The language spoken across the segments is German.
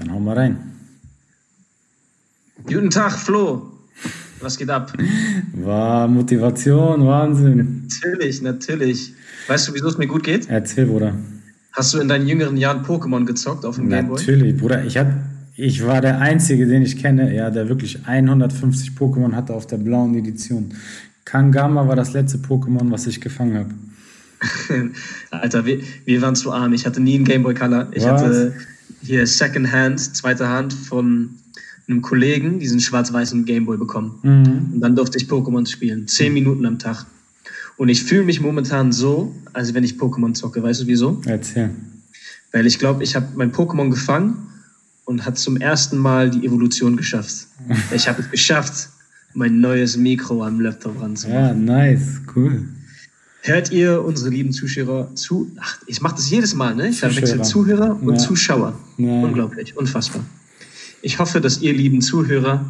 Dann hauen wir rein. Guten Tag, Flo. Was geht ab? War Motivation, Wahnsinn. Natürlich, natürlich. Weißt du, wieso es mir gut geht? Erzähl, Bruder. Hast du in deinen jüngeren Jahren Pokémon gezockt auf dem Gameboy? Natürlich, Bruder. Ich, hab, ich war der Einzige, den ich kenne, ja, der wirklich 150 Pokémon hatte auf der blauen Edition. Kangama war das letzte Pokémon, was ich gefangen habe. Alter, wir, wir waren zu arm. Ich hatte nie einen Gameboy Color. Ich Was? hatte hier Secondhand, zweite Hand von einem Kollegen diesen schwarz-weißen Gameboy bekommen. Mhm. Und dann durfte ich Pokémon spielen. Zehn Minuten am Tag. Und ich fühle mich momentan so, als wenn ich Pokémon zocke. Weißt du wieso? Erzähl. Weil ich glaube, ich habe mein Pokémon gefangen und hat zum ersten Mal die Evolution geschafft. ich habe es geschafft, mein neues Mikro am Laptop ranzumachen. Ja, nice, cool. Hört ihr unsere lieben Zuschauer zu? Ach, ich mache das jedes Mal, ne? Ich verwechsel Zuhörer und ja. Zuschauer. Ja. Unglaublich, unfassbar. Ich hoffe, dass ihr lieben Zuhörer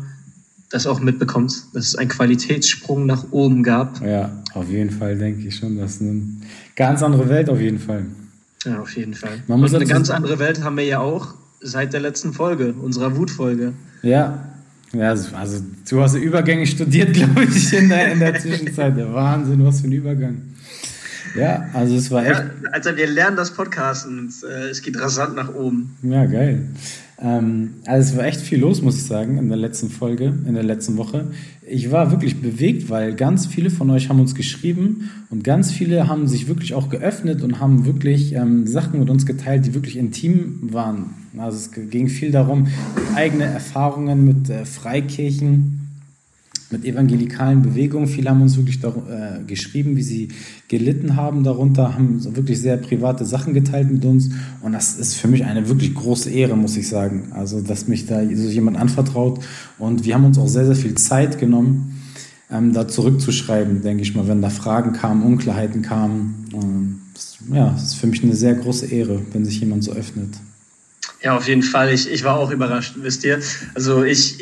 das auch mitbekommt, dass es einen Qualitätssprung nach oben gab. Ja, auf jeden Fall denke ich schon. Das ist eine ganz andere Welt auf jeden Fall. Ja, auf jeden Fall. Man muss Und eine ganz andere Welt haben wir ja auch seit der letzten Folge, unserer Wutfolge. Ja, ja, also, also du hast Übergänge studiert, glaube ich, in der, in der Zwischenzeit. Der Wahnsinn, was für ein Übergang. Ja, also es war echt. Ja, also wir lernen das Podcasten. Äh, es geht rasant nach oben. Ja, geil. Ähm, also es war echt viel los, muss ich sagen, in der letzten Folge, in der letzten Woche. Ich war wirklich bewegt, weil ganz viele von euch haben uns geschrieben und ganz viele haben sich wirklich auch geöffnet und haben wirklich ähm, Sachen mit uns geteilt, die wirklich intim waren. Also es ging viel darum, eigene Erfahrungen mit äh, Freikirchen mit evangelikalen Bewegungen. Viele haben uns wirklich dar, äh, geschrieben, wie sie gelitten haben darunter, haben so wirklich sehr private Sachen geteilt mit uns. Und das ist für mich eine wirklich große Ehre, muss ich sagen. Also, dass mich da so jemand anvertraut. Und wir haben uns auch sehr, sehr viel Zeit genommen, ähm, da zurückzuschreiben, denke ich mal, wenn da Fragen kamen, Unklarheiten kamen. Ähm, ja, das ist für mich eine sehr große Ehre, wenn sich jemand so öffnet. Ja, auf jeden Fall. Ich, ich war auch überrascht, wisst ihr. Also ich,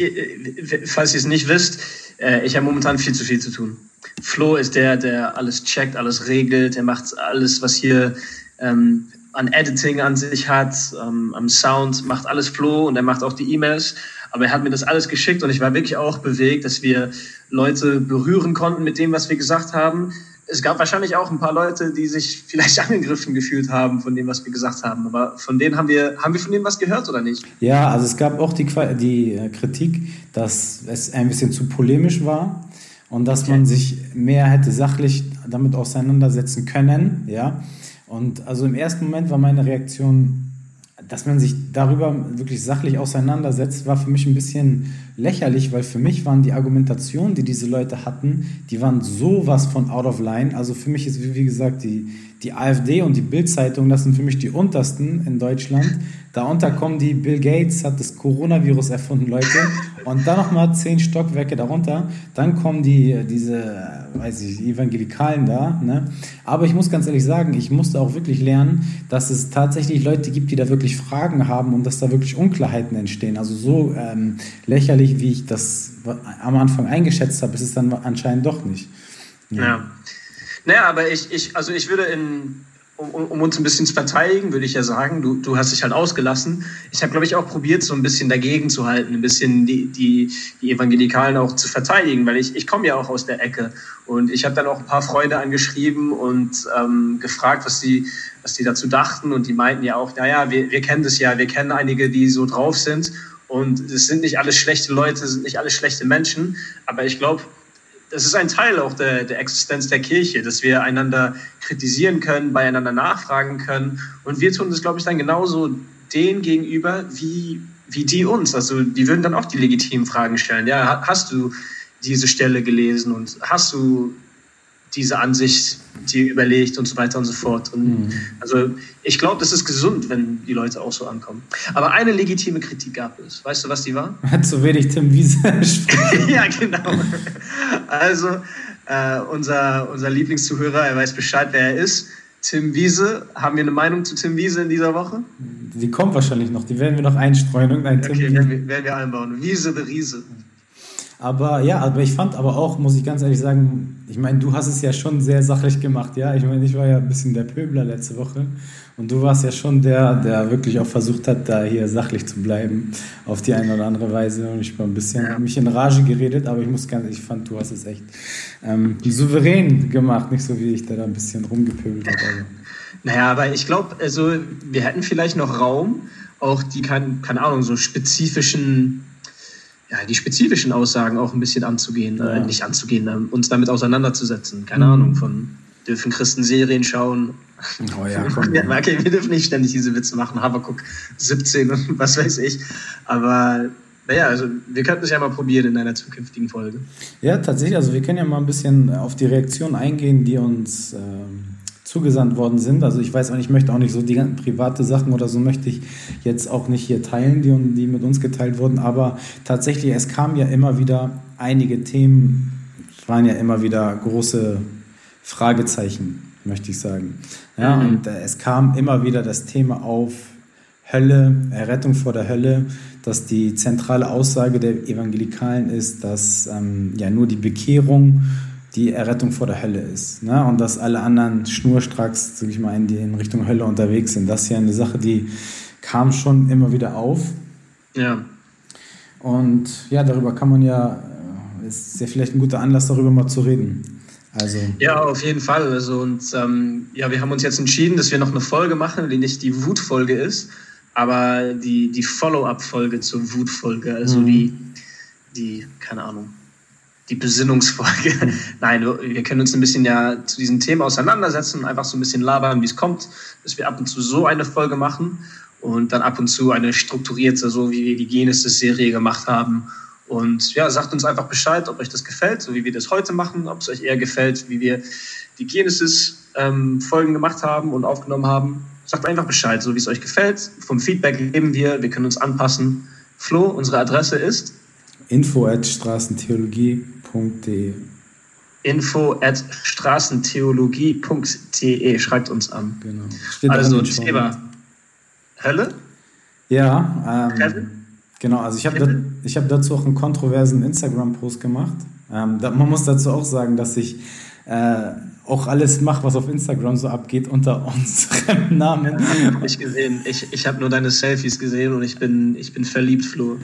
falls ihr es nicht wisst, äh, ich habe momentan viel zu viel zu tun. Flo ist der, der alles checkt, alles regelt, der macht alles, was hier ähm, an Editing an sich hat, ähm, am Sound, macht alles Flo und er macht auch die E-Mails. Aber er hat mir das alles geschickt und ich war wirklich auch bewegt, dass wir Leute berühren konnten mit dem, was wir gesagt haben es gab wahrscheinlich auch ein paar Leute, die sich vielleicht angegriffen gefühlt haben von dem, was wir gesagt haben. Aber von denen haben wir, haben wir von denen was gehört oder nicht? Ja, also es gab auch die, die äh, Kritik, dass es ein bisschen zu polemisch war und dass okay. man sich mehr hätte sachlich damit auseinandersetzen können. Ja. Und also im ersten Moment war meine Reaktion, dass man sich darüber wirklich sachlich auseinandersetzt, war für mich ein bisschen lächerlich, weil für mich waren die Argumentationen, die diese Leute hatten, die waren sowas von out of line. Also für mich ist, wie gesagt, die, die AfD und die Bild-Zeitung, das sind für mich die untersten in Deutschland. Darunter kommen die, Bill Gates hat das Coronavirus erfunden, Leute. Und dann nochmal zehn Stockwerke darunter. Dann kommen die, diese, weiß ich, Evangelikalen da. Ne? Aber ich muss ganz ehrlich sagen, ich musste auch wirklich lernen, dass es tatsächlich Leute gibt, die da wirklich Fragen haben und dass da wirklich Unklarheiten entstehen. Also so ähm, lächerlich, wie ich das am Anfang eingeschätzt habe, ist es dann anscheinend doch nicht. ja. ja. Naja, aber ich, ich, also ich würde in, um, um, uns ein bisschen zu verteidigen, würde ich ja sagen, du, du hast dich halt ausgelassen. Ich habe, glaube ich, auch probiert, so ein bisschen dagegen zu halten, ein bisschen die, die, die Evangelikalen auch zu verteidigen, weil ich, ich komme ja auch aus der Ecke. Und ich habe dann auch ein paar Freunde angeschrieben und ähm, gefragt, was die, was die dazu dachten. Und die meinten ja auch, naja, wir, wir kennen das ja, wir kennen einige, die so drauf sind. Und es sind nicht alles schlechte Leute, es sind nicht alles schlechte Menschen. Aber ich glaube, das ist ein Teil auch der, der Existenz der Kirche, dass wir einander kritisieren können, beieinander nachfragen können. Und wir tun das, glaube ich, dann genauso denen gegenüber, wie, wie die uns. Also die würden dann auch die legitimen Fragen stellen. Ja, hast du diese Stelle gelesen und hast du diese Ansicht dir überlegt und so weiter und so fort. Und mhm. Also ich glaube, das ist gesund, wenn die Leute auch so ankommen. Aber eine legitime Kritik gab es. Weißt du, was die war? Hat zu wenig Tim Wiese Ja, genau. Also äh, unser, unser Lieblingszuhörer, er weiß Bescheid, wer er ist. Tim Wiese, haben wir eine Meinung zu Tim Wiese in dieser Woche? Die kommt wahrscheinlich noch, die werden wir noch einstreuen. Irgendein okay, Tim werden wir, werden wir einbauen. Wiese the Riese. Aber ja, aber ich fand aber auch, muss ich ganz ehrlich sagen, ich meine, du hast es ja schon sehr sachlich gemacht, ja. Ich meine, ich war ja ein bisschen der Pöbler letzte Woche und du warst ja schon der, der wirklich auch versucht hat, da hier sachlich zu bleiben, auf die eine oder andere Weise. Und ich war ein bisschen ja. mich in Rage geredet, aber ich muss ganz, ich fand, du hast es echt ähm, souverän gemacht, nicht so wie ich da, da ein bisschen rumgepöbelt habe. Naja, aber ich glaube, also wir hätten vielleicht noch Raum, auch die, keine, keine Ahnung, so spezifischen ja, die spezifischen Aussagen auch ein bisschen anzugehen, äh, ja. äh, nicht anzugehen, äh, uns damit auseinanderzusetzen. Keine mhm. Ahnung, von dürfen Christen Serien schauen. Oh ja, komm, ja. Okay, wir dürfen nicht ständig diese Witze machen. Habakuk 17 und was weiß ich. Aber naja, also wir könnten es ja mal probieren in einer zukünftigen Folge. Ja, tatsächlich. Also wir können ja mal ein bisschen auf die Reaktionen eingehen, die uns ähm, zugesandt worden sind. Also ich weiß auch, ich möchte auch nicht so die ganzen private Sachen oder so möchte ich jetzt auch nicht hier teilen, die, die mit uns geteilt wurden. Aber tatsächlich, es kamen ja immer wieder einige Themen, es waren ja immer wieder große Fragezeichen, möchte ich sagen. Ja, mhm. und äh, es kam immer wieder das Thema auf Hölle, Errettung vor der Hölle, dass die zentrale Aussage der Evangelikalen ist, dass ähm, ja nur die Bekehrung die Errettung vor der Hölle ist. Ne? Und dass alle anderen schnurstracks, sag ich mal, in, die, in Richtung Hölle unterwegs sind. Das ist ja eine Sache, die kam schon immer wieder auf. Ja. Und ja, darüber kann man ja, äh, ist ja vielleicht ein guter Anlass, darüber mal zu reden. Also. Ja, auf jeden Fall. Also, und ähm, ja, wir haben uns jetzt entschieden, dass wir noch eine Folge machen, die nicht die Wutfolge ist, aber die, die Follow-up-Folge zur Wutfolge. Also mhm. die, die, keine Ahnung, die Besinnungsfolge. Mhm. Nein, wir können uns ein bisschen ja zu diesen Themen auseinandersetzen, einfach so ein bisschen labern, wie es kommt, dass wir ab und zu so eine Folge machen und dann ab und zu eine strukturierte, so wie wir die Genesis-Serie gemacht haben und ja, sagt uns einfach Bescheid, ob euch das gefällt, so wie wir das heute machen, ob es euch eher gefällt, wie wir die Genesis-Folgen ähm, gemacht haben und aufgenommen haben. Sagt einfach Bescheid, so wie es euch gefällt. Vom Feedback geben wir, wir können uns anpassen. Flo, unsere Adresse ist info at straßentheologie.de info at straßentheologie.de schreibt uns an. Genau. Steht also Thema Hölle? Ja, ähm, Genau, also ich habe da, hab dazu auch einen kontroversen Instagram-Post gemacht. Ähm, da, man muss dazu auch sagen, dass ich äh, auch alles mache, was auf Instagram so abgeht, unter unserem Namen. Ich gesehen. Ich, ich habe nur deine Selfies gesehen und ich bin, ich bin verliebt, Flo.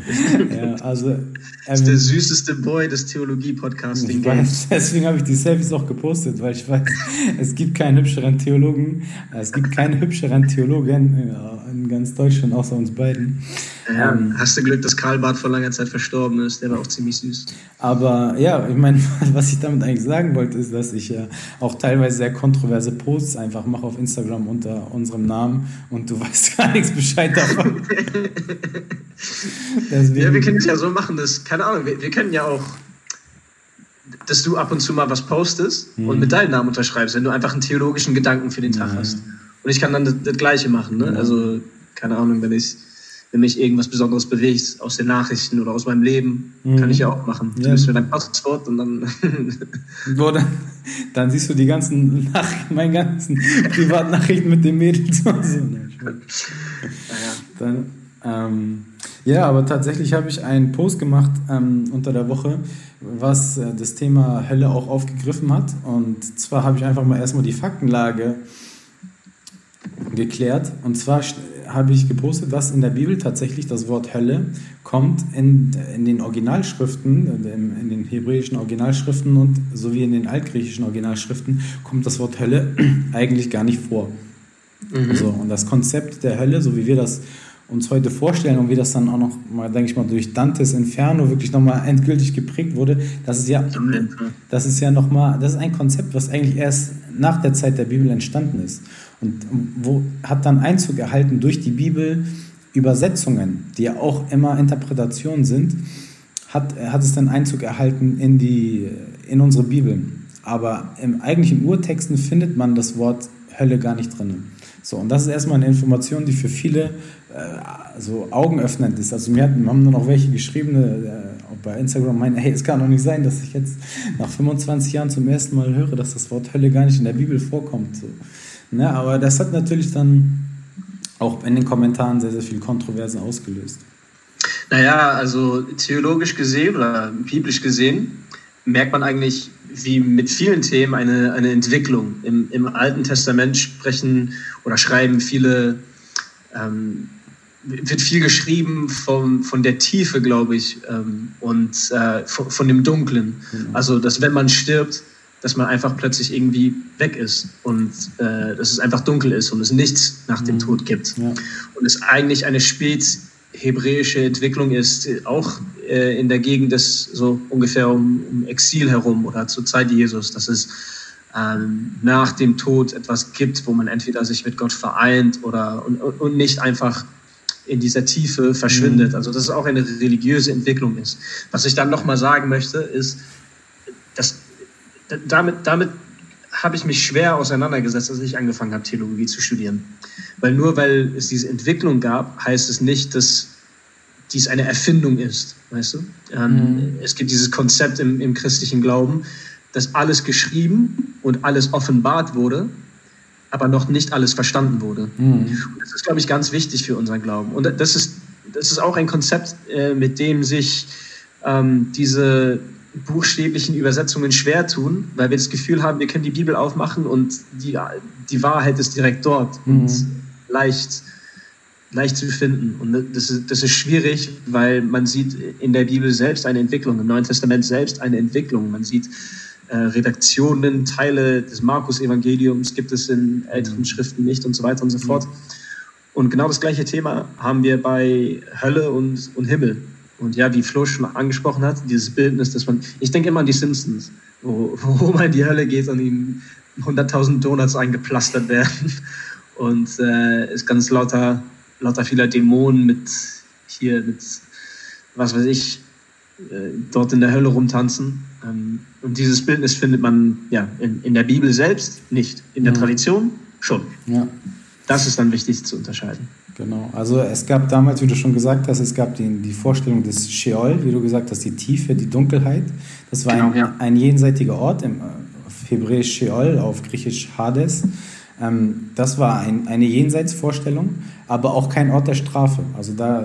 Ja, also. Das ist der süßeste Boy des Theologie-Podcasting-Games. Deswegen habe ich die Selfies auch gepostet, weil ich weiß, es gibt keinen hübscheren Theologen, es gibt keine hübscheren Theologen in ganz Deutschland, außer uns beiden. Ja, ähm, hast du Glück, dass Karl Barth vor langer Zeit verstorben ist, der war auch ziemlich süß. Aber ja, ich meine, was ich damit eigentlich sagen wollte, ist, dass ich ja auch teilweise sehr kontroverse Posts einfach mache auf Instagram unter unserem Namen und du weißt gar nichts Bescheid davon. ja, wir können es ja so machen, dass, keine Ahnung, wir, wir können ja auch dass du ab und zu mal was postest mhm. und mit deinem Namen unterschreibst, wenn du einfach einen theologischen Gedanken für den Tag mhm. hast. Und ich kann dann das, das Gleiche machen. Ne? Mhm. Also, keine Ahnung, wenn ich wenn mich irgendwas Besonderes bewegt aus den Nachrichten oder aus meinem Leben, mhm. kann ich ja auch machen. Ja. Du gibst mir dein Passwort und dann. Boah, dann, dann, siehst du die ganzen Nachrichten, meine ganzen Privatnachrichten mit dem Mädel zu Hause. naja. Dann, ähm, ja, aber tatsächlich habe ich einen Post gemacht ähm, unter der Woche, was äh, das Thema Hölle auch aufgegriffen hat. Und zwar habe ich einfach mal erstmal die Faktenlage geklärt. Und zwar habe ich gepostet, dass in der Bibel tatsächlich das Wort Hölle kommt in, in den Originalschriften, in den hebräischen Originalschriften und sowie in den altgriechischen Originalschriften kommt das Wort Hölle eigentlich gar nicht vor. Mhm. So, und das Konzept der Hölle, so wie wir das uns heute vorstellen und wie das dann auch noch mal, denke ich mal, durch Dantes Inferno wirklich nochmal endgültig geprägt wurde, das ist ja, das ist ja nochmal, das ist ein Konzept, was eigentlich erst nach der Zeit der Bibel entstanden ist. Und wo hat dann Einzug erhalten durch die Bibel Übersetzungen, die ja auch immer Interpretationen sind, hat, hat es dann Einzug erhalten in, die, in unsere Bibel. Aber im eigentlichen Urtexten findet man das Wort Hölle gar nicht drin. So, und das ist erstmal eine Information, die für viele äh, so augenöffnend ist. Also mir haben nur noch welche geschrieben, äh, bei Instagram meinen, hey, es kann doch nicht sein, dass ich jetzt nach 25 Jahren zum ersten Mal höre, dass das Wort Hölle gar nicht in der Bibel vorkommt. So. Ne, aber das hat natürlich dann auch in den Kommentaren sehr, sehr viel Kontroversen ausgelöst. Naja, also theologisch gesehen oder biblisch gesehen merkt man eigentlich, wie mit vielen Themen, eine, eine Entwicklung. Im, Im Alten Testament sprechen oder schreiben viele, ähm, wird viel geschrieben vom, von der Tiefe, glaube ich, ähm, und äh, von, von, dem Dunklen. Mhm. Also, dass wenn man stirbt, dass man einfach plötzlich irgendwie weg ist und äh, dass es einfach dunkel ist und es nichts nach dem mhm. Tod gibt. Ja. Und es eigentlich eine späthebräische Entwicklung ist, auch äh, in der Gegend des so ungefähr um, um, Exil herum oder zur Zeit Jesus, dass es ähm, nach dem Tod etwas gibt, wo man entweder sich mit Gott vereint oder und, und nicht einfach in dieser Tiefe verschwindet. Mhm. Also dass es auch eine religiöse Entwicklung ist. Was ich dann nochmal sagen möchte, ist, dass damit, damit habe ich mich schwer auseinandergesetzt, als ich angefangen habe, Theologie zu studieren. Weil nur weil es diese Entwicklung gab, heißt es nicht, dass dies eine Erfindung ist. Weißt du? Ähm, mhm. Es gibt dieses Konzept im, im christlichen Glauben, dass alles geschrieben und alles offenbart wurde, aber noch nicht alles verstanden wurde. Mhm. das ist, glaube ich, ganz wichtig für unseren Glauben. Und das ist, das ist auch ein Konzept, äh, mit dem sich ähm, diese buchstäblichen Übersetzungen schwer tun, weil wir das Gefühl haben, wir können die Bibel aufmachen und die, die Wahrheit ist direkt dort mhm. und leicht, leicht zu finden. Und das ist, das ist schwierig, weil man sieht in der Bibel selbst eine Entwicklung, im Neuen Testament selbst eine Entwicklung. Man sieht äh, Redaktionen, Teile des Markus-Evangeliums gibt es in älteren mhm. Schriften nicht und so weiter und so fort. Und genau das gleiche Thema haben wir bei Hölle und, und Himmel. Und ja, wie Flo schon angesprochen hat, dieses Bildnis, dass man, ich denke immer an die Simpsons, wo, wo man in die Hölle geht und ihnen 100.000 Donuts eingeplastert werden und äh, es ganz lauter, lauter vieler Dämonen mit hier, mit, was weiß ich, äh, dort in der Hölle rumtanzen. Ähm, und dieses Bildnis findet man ja in, in der Bibel selbst nicht, in der ja. Tradition schon. Ja. Das ist dann wichtig zu unterscheiden. Genau, also es gab damals, wie du schon gesagt hast, es gab die, die Vorstellung des Sheol, wie du gesagt hast, die Tiefe, die Dunkelheit. Das war genau, ein, ja. ein jenseitiger Ort, im, auf Hebräisch Sheol, auf Griechisch Hades. Ähm, das war ein, eine Jenseitsvorstellung, aber auch kein Ort der Strafe. Also da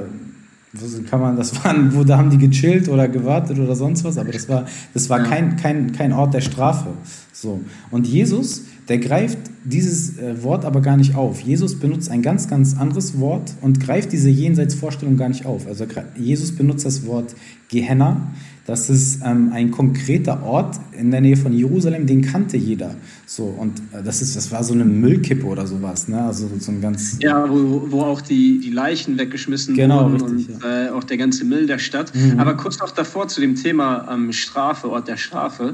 kann man, das waren, wo da haben die gechillt oder gewartet oder sonst was, aber das war, das war ja. kein, kein, kein Ort der Strafe. So. Und Jesus der greift dieses äh, Wort aber gar nicht auf. Jesus benutzt ein ganz, ganz anderes Wort und greift diese Jenseitsvorstellung gar nicht auf. Also Jesus benutzt das Wort Gehenna. Das ist ähm, ein konkreter Ort in der Nähe von Jerusalem, den kannte jeder. So, und äh, das, ist, das war so eine Müllkippe oder sowas. Ne? Also so ein ganz. Ja, wo, wo auch die, die Leichen weggeschmissen genau, wurden richtig, und ja. äh, auch der ganze Müll der Stadt. Mhm. Aber kurz noch davor zu dem Thema ähm, Strafe, Ort der Strafe.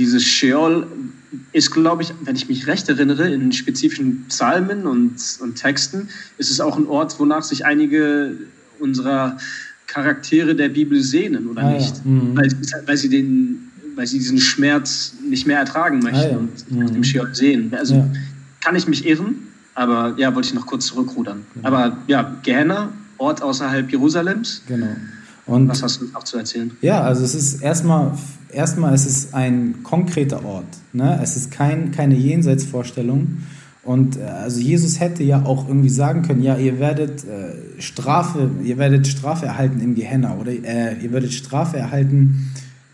Dieses Sheol ist, glaube ich, wenn ich mich recht erinnere, in spezifischen Psalmen und, und Texten, ist es auch ein Ort, wonach sich einige unserer Charaktere der Bibel sehnen, oder ah, nicht? Ja. Mhm. Weil, weil, sie den, weil sie diesen Schmerz nicht mehr ertragen möchten ah, ja. und mhm. nach dem Sheol sehen. Also ja. kann ich mich irren, aber ja, wollte ich noch kurz zurückrudern. Genau. Aber ja, Gehenna, Ort außerhalb Jerusalems. Genau. Und Was hast du noch zu erzählen? Ja, also es ist erstmal, erstmal ist es ein konkreter Ort. Ne? Es ist kein, keine Jenseitsvorstellung. Und äh, also Jesus hätte ja auch irgendwie sagen können, ja, ihr werdet äh, Strafe, ihr werdet Strafe erhalten im Gehenna oder äh, ihr werdet Strafe erhalten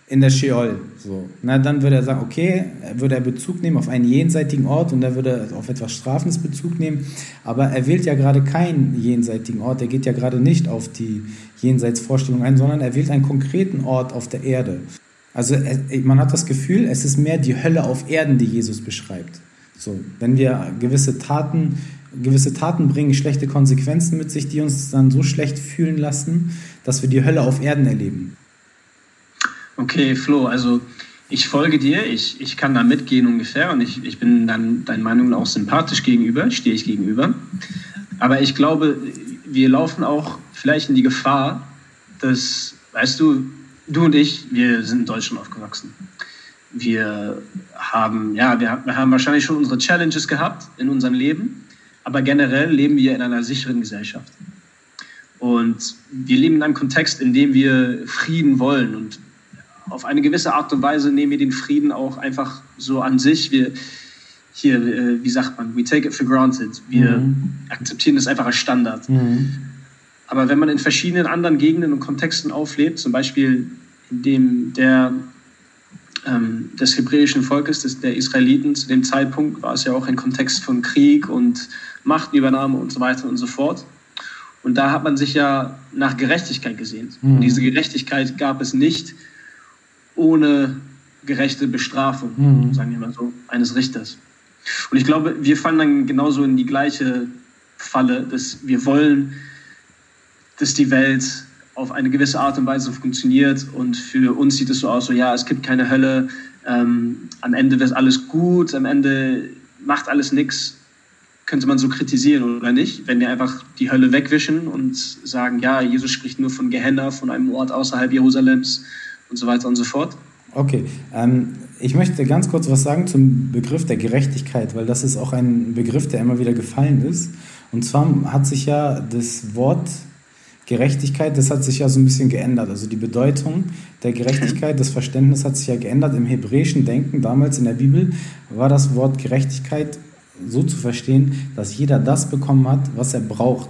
in der Sheol. So. Na, dann würde er sagen, okay, würde er Bezug nehmen auf einen jenseitigen Ort und da würde er auf etwas Strafendes Bezug nehmen. Aber er wählt ja gerade keinen jenseitigen Ort, er geht ja gerade nicht auf die Jenseitsvorstellung ein, sondern er wählt einen konkreten Ort auf der Erde. Also er, man hat das Gefühl, es ist mehr die Hölle auf Erden, die Jesus beschreibt. So, wenn wir gewisse Taten, gewisse Taten bringen schlechte Konsequenzen mit sich, die uns dann so schlecht fühlen lassen, dass wir die Hölle auf Erden erleben. Okay, Flo, also ich folge dir, ich, ich kann da mitgehen ungefähr und ich, ich bin dann deinen Meinungen auch sympathisch gegenüber, stehe ich gegenüber. Aber ich glaube, wir laufen auch vielleicht in die Gefahr, dass, weißt du, du und ich, wir sind in Deutschland aufgewachsen. Wir haben, ja, wir, haben wahrscheinlich schon unsere Challenges gehabt in unserem Leben, aber generell leben wir in einer sicheren Gesellschaft. Und wir leben in einem Kontext, in dem wir Frieden wollen und auf eine gewisse Art und Weise nehmen wir den Frieden auch einfach so an sich. Wir hier, äh, wie sagt man, we take it for granted. Wir mhm. akzeptieren das einfach als Standard. Mhm. Aber wenn man in verschiedenen anderen Gegenden und Kontexten auflebt, zum Beispiel in dem der, ähm, des hebräischen Volkes, des, der Israeliten, zu dem Zeitpunkt war es ja auch ein Kontext von Krieg und Machtübernahme und so weiter und so fort. Und da hat man sich ja nach Gerechtigkeit gesehnt. Mhm. Und diese Gerechtigkeit gab es nicht ohne gerechte Bestrafung, mhm. sagen wir mal so, eines Richters. Und ich glaube, wir fallen dann genauso in die gleiche Falle, dass wir wollen, dass die Welt auf eine gewisse Art und Weise funktioniert und für uns sieht es so aus, so ja, es gibt keine Hölle, ähm, am Ende wird alles gut, am Ende macht alles nichts, könnte man so kritisieren oder nicht, wenn wir einfach die Hölle wegwischen und sagen, ja, Jesus spricht nur von Gehenna, von einem Ort außerhalb Jerusalems und so weiter und so fort. Okay, ähm, ich möchte ganz kurz was sagen zum Begriff der Gerechtigkeit, weil das ist auch ein Begriff, der immer wieder gefallen ist. Und zwar hat sich ja das Wort Gerechtigkeit, das hat sich ja so ein bisschen geändert. Also die Bedeutung der Gerechtigkeit, das Verständnis hat sich ja geändert. Im hebräischen Denken damals in der Bibel war das Wort Gerechtigkeit so zu verstehen, dass jeder das bekommen hat, was er braucht.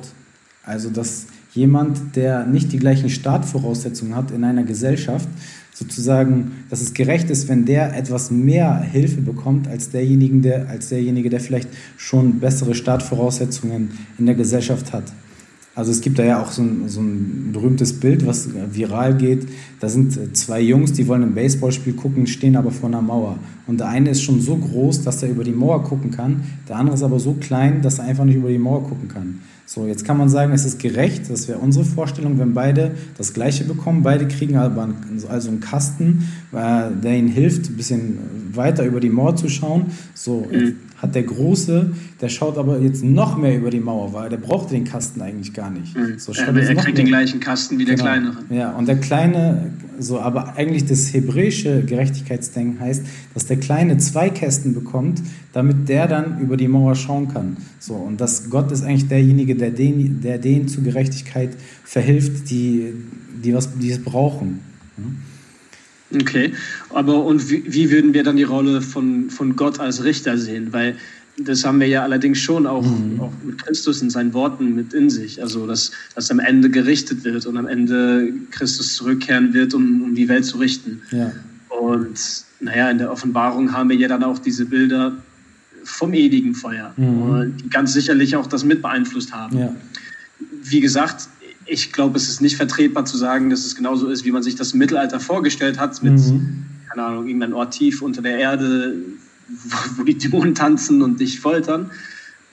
Also dass jemand, der nicht die gleichen Startvoraussetzungen hat in einer Gesellschaft, sozusagen, dass es gerecht ist, wenn der etwas mehr Hilfe bekommt als derjenige, der, als derjenige, der vielleicht schon bessere Startvoraussetzungen in der Gesellschaft hat. Also es gibt da ja auch so ein, so ein berühmtes Bild, was viral geht. Da sind zwei Jungs, die wollen ein Baseballspiel gucken, stehen aber vor einer Mauer. Und der eine ist schon so groß, dass er über die Mauer gucken kann. Der andere ist aber so klein, dass er einfach nicht über die Mauer gucken kann. So, jetzt kann man sagen, es ist gerecht, das wäre unsere Vorstellung, wenn beide das Gleiche bekommen. Beide kriegen aber also einen Kasten, äh, der ihnen hilft, ein bisschen weiter über die Mauer zu schauen. So, mhm hat der Große, der schaut aber jetzt noch mehr über die Mauer, weil der braucht den Kasten eigentlich gar nicht. Mhm. So, er, er kriegt den gleichen Kasten wie der genau. Kleinere. Ja, und der Kleine, so, aber eigentlich das hebräische Gerechtigkeitsdenken heißt, dass der Kleine zwei Kästen bekommt, damit der dann über die Mauer schauen kann. So, und dass Gott ist eigentlich derjenige, der den, der denen zur Gerechtigkeit verhilft, die, die, was, die es brauchen. Mhm. Okay, aber und wie, wie, würden wir dann die Rolle von, von Gott als Richter sehen? Weil das haben wir ja allerdings schon auch, mhm. auch mit Christus in seinen Worten mit in sich. Also, dass, dass am Ende gerichtet wird und am Ende Christus zurückkehren wird, um, um die Welt zu richten. Ja. Und naja, in der Offenbarung haben wir ja dann auch diese Bilder vom ewigen Feuer, mhm. die ganz sicherlich auch das mit beeinflusst haben. Ja. Wie gesagt, ich glaube, es ist nicht vertretbar zu sagen, dass es genauso ist, wie man sich das Mittelalter vorgestellt hat, mit, mhm. keine Ahnung, irgendein Ort tief unter der Erde, wo, wo die Dämonen tanzen und dich foltern.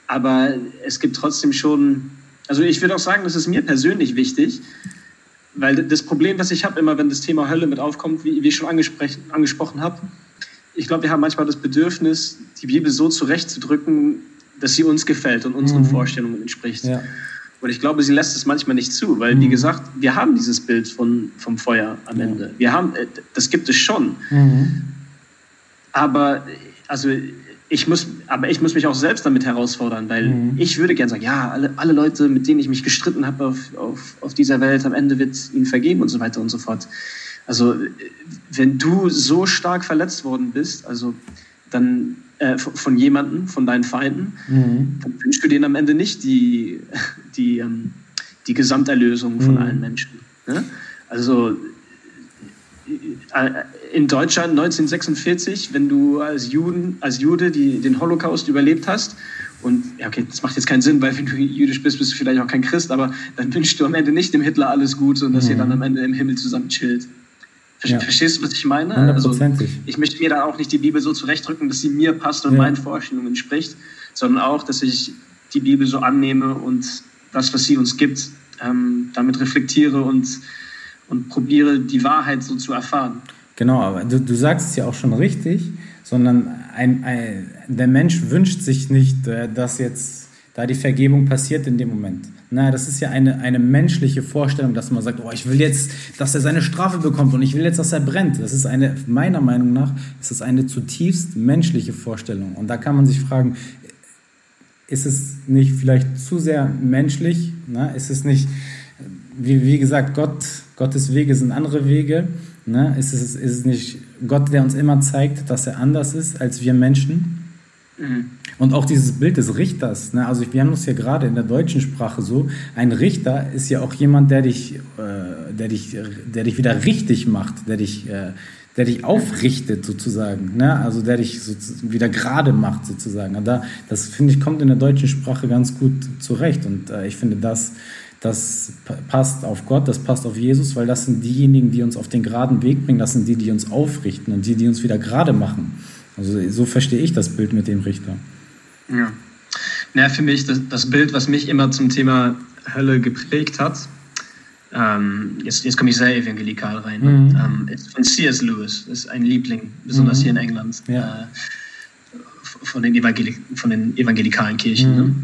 Aber es gibt trotzdem schon, also ich würde auch sagen, das ist mir persönlich wichtig, weil das Problem, das ich habe, immer wenn das Thema Hölle mit aufkommt, wie, wie ich schon angesprochen habe, ich glaube, wir haben manchmal das Bedürfnis, die Bibel so zurechtzudrücken, dass sie uns gefällt und unseren mhm. Vorstellungen entspricht. Ja. Und ich glaube, sie lässt es manchmal nicht zu, weil, mhm. wie gesagt, wir haben dieses Bild von, vom Feuer am Ende. Wir haben, äh, das gibt es schon. Mhm. Aber, also, ich muss, aber ich muss mich auch selbst damit herausfordern, weil mhm. ich würde gerne sagen, ja, alle, alle Leute, mit denen ich mich gestritten habe auf, auf, auf dieser Welt, am Ende wird ihnen vergeben und so weiter und so fort. Also, wenn du so stark verletzt worden bist, also, dann äh, von jemandem, von deinen Feinden, mhm. dann wünschst du denen am Ende nicht die, die, ähm, die Gesamterlösung von mhm. allen Menschen. Ne? Also äh, in Deutschland 1946, wenn du als, Juden, als Jude die, den Holocaust überlebt hast, und ja, okay, das macht jetzt keinen Sinn, weil wenn du jüdisch bist, bist du vielleicht auch kein Christ, aber dann wünschst du am Ende nicht dem Hitler alles Gute und dass mhm. ihr dann am Ende im Himmel zusammen chillt. Ja. Verstehst du, was ich meine? Also, ich möchte mir da auch nicht die Bibel so zurechtrücken, dass sie mir passt und ja. meinen Vorstellungen entspricht, sondern auch, dass ich die Bibel so annehme und das, was sie uns gibt, ähm, damit reflektiere und, und probiere, die Wahrheit so zu erfahren. Genau, aber du, du sagst es ja auch schon richtig, sondern ein, ein, der Mensch wünscht sich nicht, äh, dass jetzt da die Vergebung passiert in dem Moment. Na, das ist ja eine, eine menschliche Vorstellung, dass man sagt, oh, ich will jetzt, dass er seine Strafe bekommt und ich will jetzt, dass er brennt. Das ist eine, meiner Meinung nach, ist das eine zutiefst menschliche Vorstellung. Und da kann man sich fragen, ist es nicht vielleicht zu sehr menschlich? Na? Ist es nicht, wie, wie gesagt, Gott, Gottes Wege sind andere Wege? Na? Ist, es, ist es nicht Gott, der uns immer zeigt, dass er anders ist als wir Menschen? Mhm. Und auch dieses Bild des Richters. Ne? Also wir haben es ja gerade in der deutschen Sprache so. Ein Richter ist ja auch jemand, der dich, äh, der dich, der dich wieder richtig macht, der dich, äh, der dich aufrichtet sozusagen. Ne? Also der dich so, wieder gerade macht sozusagen. Und da, das finde ich kommt in der deutschen Sprache ganz gut zurecht. Und äh, ich finde das das passt auf Gott, das passt auf Jesus, weil das sind diejenigen, die uns auf den geraden Weg bringen, das sind die, die uns aufrichten und die, die uns wieder gerade machen. Also so verstehe ich das Bild mit dem Richter. Ja. Ja, für mich das, das Bild, was mich immer zum Thema Hölle geprägt hat, ähm, jetzt, jetzt komme ich sehr evangelikal rein, mhm. ähm, ist von C.S. Lewis, ist ein Liebling, besonders mhm. hier in England, ja. äh, von, den Evangelik von den evangelikalen Kirchen. Mhm. Ne?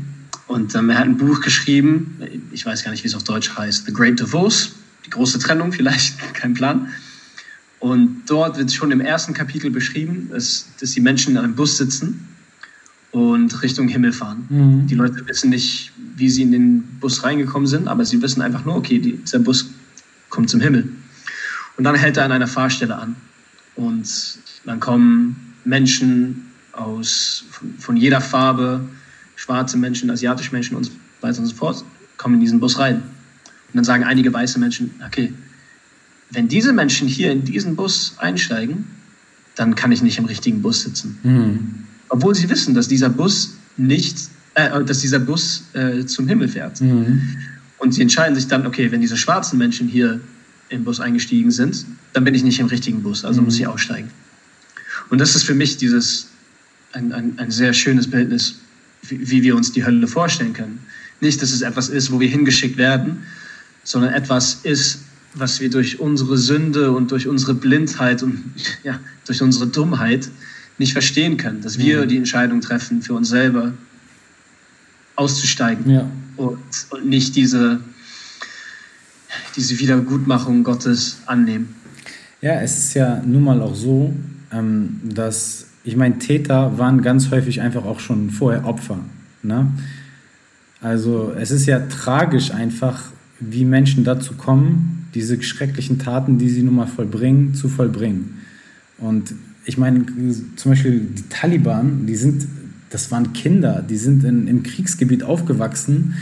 Und ähm, er hat ein Buch geschrieben, ich weiß gar nicht, wie es auf Deutsch heißt, The Great Divorce, die große Trennung vielleicht, kein Plan. Und dort wird schon im ersten Kapitel beschrieben, dass, dass die Menschen in einem Bus sitzen und Richtung Himmel fahren. Mhm. Die Leute wissen nicht, wie sie in den Bus reingekommen sind, aber sie wissen einfach nur, okay, dieser Bus kommt zum Himmel. Und dann hält er an einer Fahrstelle an. Und dann kommen Menschen aus, von, von jeder Farbe, schwarze Menschen, asiatische Menschen und so weiter und so fort, kommen in diesen Bus rein. Und dann sagen einige weiße Menschen, okay, wenn diese Menschen hier in diesen Bus einsteigen, dann kann ich nicht im richtigen Bus sitzen. Mhm. Obwohl sie wissen, dass dieser Bus nicht, äh, dass dieser Bus äh, zum Himmel fährt. Mhm. Und sie entscheiden sich dann, okay, wenn diese schwarzen Menschen hier im Bus eingestiegen sind, dann bin ich nicht im richtigen Bus, also mhm. muss ich aussteigen. Und das ist für mich dieses ein, ein, ein sehr schönes Bildnis wie, wie wir uns die Hölle vorstellen können. Nicht, dass es etwas ist, wo wir hingeschickt werden, sondern etwas ist, was wir durch unsere Sünde und durch unsere Blindheit und ja, durch unsere Dummheit nicht verstehen können. Dass wir mhm. die Entscheidung treffen, für uns selber auszusteigen ja. und, und nicht diese, diese Wiedergutmachung Gottes annehmen. Ja, es ist ja nun mal auch so, ähm, dass ich meine, Täter waren ganz häufig einfach auch schon vorher Opfer. Ne? Also es ist ja tragisch einfach, wie Menschen dazu kommen, diese schrecklichen Taten, die sie nun mal vollbringen, zu vollbringen. Und ich meine, zum Beispiel die Taliban, die sind, das waren Kinder, die sind in, im Kriegsgebiet aufgewachsen,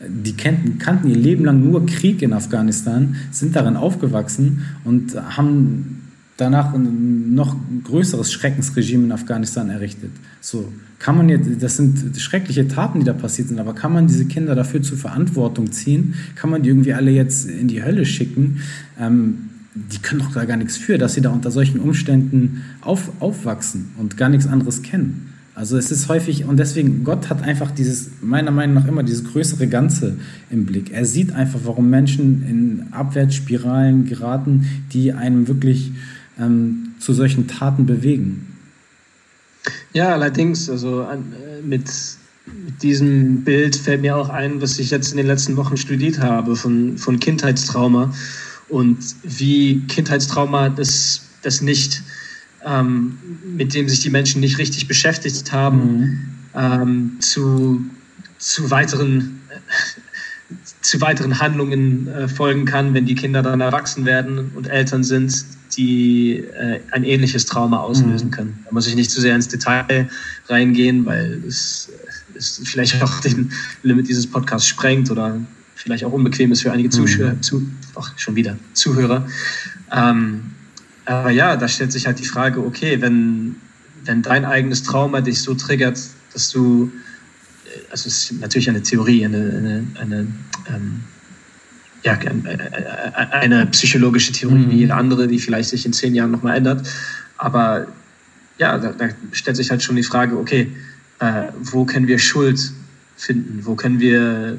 die kannten, kannten ihr Leben lang nur Krieg in Afghanistan, sind darin aufgewachsen und haben danach ein noch größeres Schreckensregime in Afghanistan errichtet. So kann man jetzt, das sind schreckliche Taten, die da passiert sind, aber kann man diese Kinder dafür zur Verantwortung ziehen? Kann man die irgendwie alle jetzt in die Hölle schicken? Ähm, die können doch gar nichts für, dass sie da unter solchen Umständen auf, aufwachsen und gar nichts anderes kennen. Also es ist häufig, und deswegen, Gott hat einfach dieses, meiner Meinung nach immer dieses größere Ganze im Blick. Er sieht einfach, warum Menschen in Abwärtsspiralen geraten, die einem wirklich ähm, zu solchen Taten bewegen. Ja, allerdings, also an, äh, mit, mit diesem Bild fällt mir auch ein, was ich jetzt in den letzten Wochen studiert habe von, von Kindheitstrauma und wie Kindheitstrauma das, das nicht, ähm, mit dem sich die Menschen nicht richtig beschäftigt haben, mhm. ähm, zu, zu weiteren zu weiteren Handlungen äh, folgen kann, wenn die Kinder dann erwachsen werden und Eltern sind, die äh, ein ähnliches Trauma auslösen mhm. können. Da muss ich nicht zu sehr ins Detail reingehen, weil es, es vielleicht auch den Limit dieses Podcasts sprengt oder vielleicht auch unbequem ist für einige Zuschauer, mhm. zu, ach, schon wieder, Zuhörer. Ähm, aber ja, da stellt sich halt die Frage, okay, wenn, wenn dein eigenes Trauma dich so triggert, dass du, äh, also es ist natürlich eine Theorie, eine, eine, eine ähm, ja, äh, äh, eine psychologische Theorie mhm. wie jede andere, die vielleicht sich in zehn Jahren nochmal ändert. Aber ja, da, da, stellt sich halt schon die Frage, okay, äh, wo können wir Schuld finden? Wo können wir,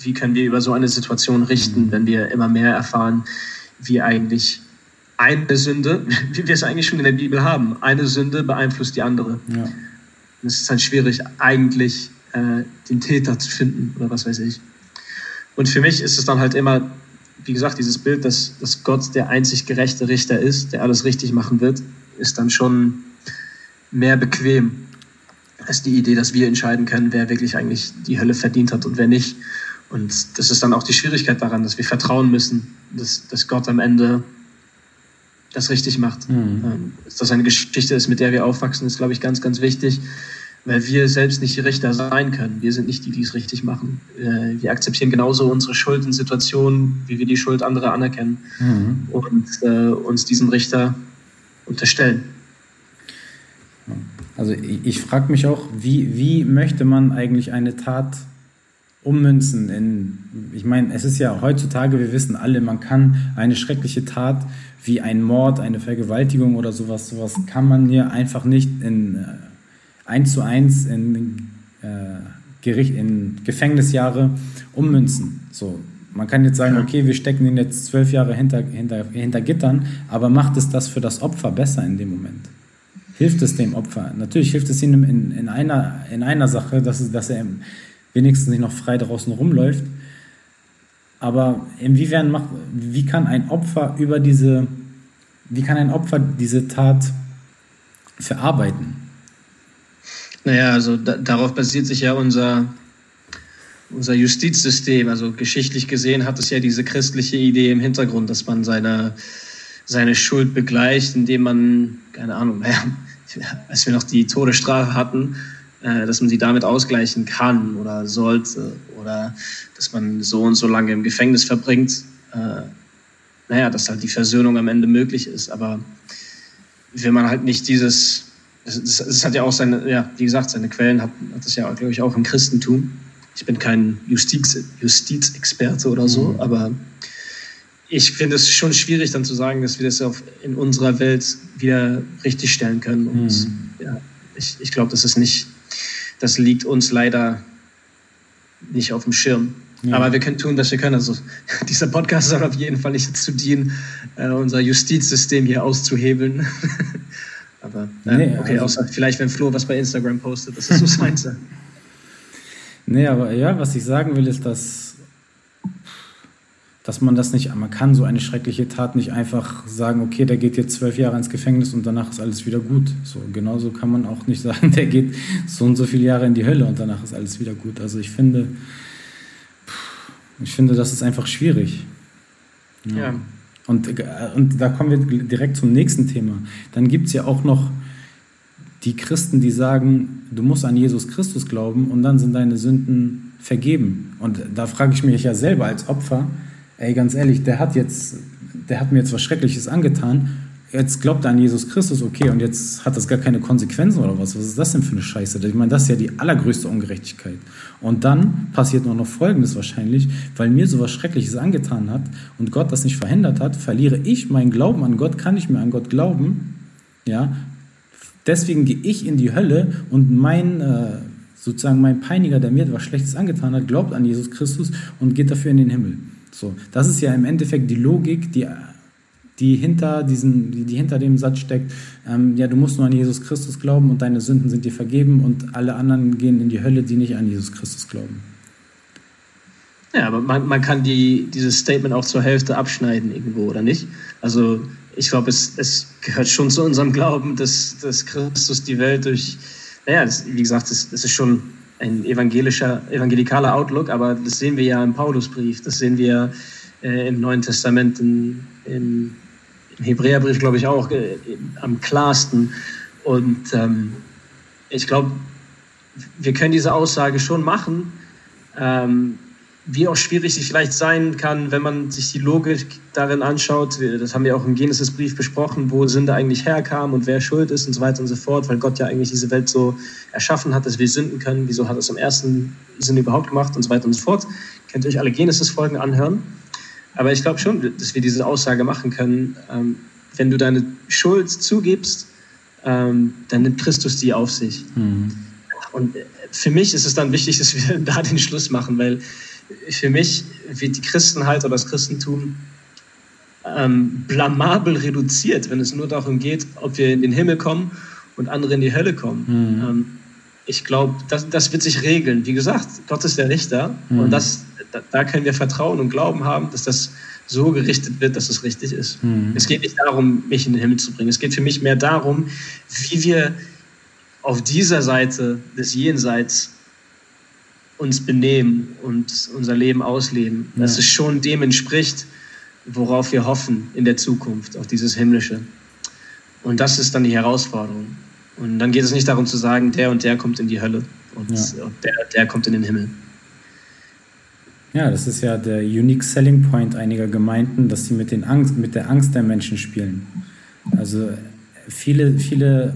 wie können wir über so eine Situation richten, mhm. wenn wir immer mehr erfahren, wie eigentlich eine Sünde, wie wir es eigentlich schon in der Bibel haben, eine Sünde beeinflusst die andere. Ja. Es ist halt schwierig, eigentlich äh, den Täter zu finden oder was weiß ich. Und für mich ist es dann halt immer, wie gesagt, dieses Bild, dass, dass Gott der einzig gerechte Richter ist, der alles richtig machen wird, ist dann schon mehr bequem als die Idee, dass wir entscheiden können, wer wirklich eigentlich die Hölle verdient hat und wer nicht. Und das ist dann auch die Schwierigkeit daran, dass wir vertrauen müssen, dass, dass Gott am Ende das richtig macht. Mhm. Ähm, dass das eine Geschichte ist, mit der wir aufwachsen, ist, glaube ich, ganz, ganz wichtig. weil wir selbst nicht die Richter sein können. Wir sind nicht die, die es richtig machen. Äh, wir akzeptieren genauso unsere Schuld in Situationen, wie wir die Schuld anderer anerkennen mhm. und äh, uns diesem Richter unterstellen. Also ich, ich frage mich auch, wie, wie möchte man eigentlich eine Tat ummünzen in, ich meine, es ist ja heutzutage, wir wissen alle, man kann eine schreckliche Tat wie ein Mord, eine Vergewaltigung oder sowas, sowas kann man hier einfach nicht in äh, eins zu eins in, äh, Gericht, in Gefängnisjahre ummünzen. So, man kann jetzt sagen, okay, wir stecken ihn jetzt zwölf Jahre hinter, hinter, hinter Gittern, aber macht es das für das Opfer besser in dem Moment? Hilft es dem Opfer? Natürlich hilft es ihm in, in, einer, in einer Sache, dass, es, dass er wenigstens nicht noch frei draußen rumläuft. Aber inwiefern macht, wie kann ein Opfer über diese, wie kann ein Opfer diese Tat verarbeiten? Naja, also da, darauf basiert sich ja unser, unser Justizsystem. Also geschichtlich gesehen hat es ja diese christliche Idee im Hintergrund, dass man seine, seine Schuld begleicht, indem man, keine Ahnung, als wir noch die Todesstrafe hatten, äh, dass man sie damit ausgleichen kann oder sollte oder dass man so und so lange im Gefängnis verbringt. Äh, naja, dass halt die Versöhnung am Ende möglich ist. Aber wenn man halt nicht dieses, es hat ja auch seine, ja, wie gesagt, seine Quellen hat, hat das ja, glaube ich, auch im Christentum. Ich bin kein Justiz, Justizexperte oder so, mhm. aber ich finde es schon schwierig, dann zu sagen, dass wir das auf, in unserer Welt wieder richtigstellen können. Und mhm. ja, ich, ich glaube, das ist nicht, das liegt uns leider nicht auf dem Schirm. Ja. Aber wir können tun, was wir können. Also dieser Podcast soll auf jeden Fall nicht dazu dienen, äh, unser Justizsystem hier auszuhebeln. Aber äh, nee, okay, also, außer vielleicht, wenn Flo was bei Instagram postet, das ist so seins. nee, aber ja, was ich sagen will, ist, dass dass man das nicht, man kann so eine schreckliche Tat nicht einfach sagen, okay, der geht jetzt zwölf Jahre ins Gefängnis und danach ist alles wieder gut. So, genauso kann man auch nicht sagen, der geht so und so viele Jahre in die Hölle und danach ist alles wieder gut. Also ich finde, ich finde, das ist einfach schwierig. Ja. ja. Und, und da kommen wir direkt zum nächsten Thema. Dann gibt es ja auch noch die Christen, die sagen, du musst an Jesus Christus glauben und dann sind deine Sünden vergeben. Und da frage ich mich ja selber als Opfer, ey, ganz ehrlich, der hat jetzt, der hat mir jetzt was Schreckliches angetan. Jetzt glaubt er an Jesus Christus, okay, und jetzt hat das gar keine Konsequenzen oder was? Was ist das denn für eine Scheiße? Ich meine, das ist ja die allergrößte Ungerechtigkeit. Und dann passiert nur noch Folgendes wahrscheinlich, weil mir sowas Schreckliches angetan hat und Gott das nicht verhindert hat, verliere ich meinen Glauben an Gott, kann ich mir an Gott glauben, ja. Deswegen gehe ich in die Hölle und mein, äh, sozusagen mein Peiniger, der mir etwas Schlechtes angetan hat, glaubt an Jesus Christus und geht dafür in den Himmel. So, das ist ja im Endeffekt die Logik, die, die, hinter, diesen, die, die hinter dem Satz steckt. Ähm, ja, du musst nur an Jesus Christus glauben und deine Sünden sind dir vergeben und alle anderen gehen in die Hölle, die nicht an Jesus Christus glauben. Ja, aber man, man kann die, dieses Statement auch zur Hälfte abschneiden irgendwo, oder nicht? Also ich glaube, es, es gehört schon zu unserem Glauben, dass, dass Christus die Welt durch, naja, das, wie gesagt, das ist schon ein evangelischer, evangelikaler Outlook, aber das sehen wir ja im Paulusbrief, das sehen wir äh, im Neuen Testament, in, in, im Hebräerbrief, glaube ich, auch äh, am klarsten. Und ähm, ich glaube, wir können diese Aussage schon machen. Ähm, wie auch schwierig sie vielleicht sein kann, wenn man sich die Logik darin anschaut. Das haben wir auch im Genesis-Brief besprochen, wo Sünde eigentlich herkam und wer schuld ist und so weiter und so fort, weil Gott ja eigentlich diese Welt so erschaffen hat, dass wir sünden können. Wieso hat er es im ersten Sinne überhaupt gemacht und so weiter und so fort. Könnt ihr euch alle Genesis-Folgen anhören. Aber ich glaube schon, dass wir diese Aussage machen können. Ähm, wenn du deine Schuld zugibst, ähm, dann nimmt Christus die auf sich. Mhm. Und für mich ist es dann wichtig, dass wir da den Schluss machen, weil für mich wird die Christenheit oder das Christentum ähm, blamabel reduziert, wenn es nur darum geht, ob wir in den Himmel kommen und andere in die Hölle kommen. Mhm. Ähm, ich glaube, das, das wird sich regeln. Wie gesagt, Gott ist der Richter mhm. und das, da, da, können wir Vertrauen und Glauben haben, dass das so gerichtet wird, dass es richtig ist. Mhm. Es geht nicht darum, mich in den Himmel zu bringen. Es geht für mich mehr darum, wie wir auf dieser Seite des Jenseits uns benehmen und unser Leben ausleben, ja. dass es schon dem entspricht, worauf wir hoffen in der Zukunft, auf dieses Himmlische. Und das ist dann die Herausforderung. Und dann geht es nicht darum zu sagen, der und der kommt in die Hölle und ja. der, der kommt in den Himmel. Ja, das ist ja der unique selling point einiger Gemeinden, dass sie mit, den Angst, mit der Angst der Menschen spielen. Also viele, viele,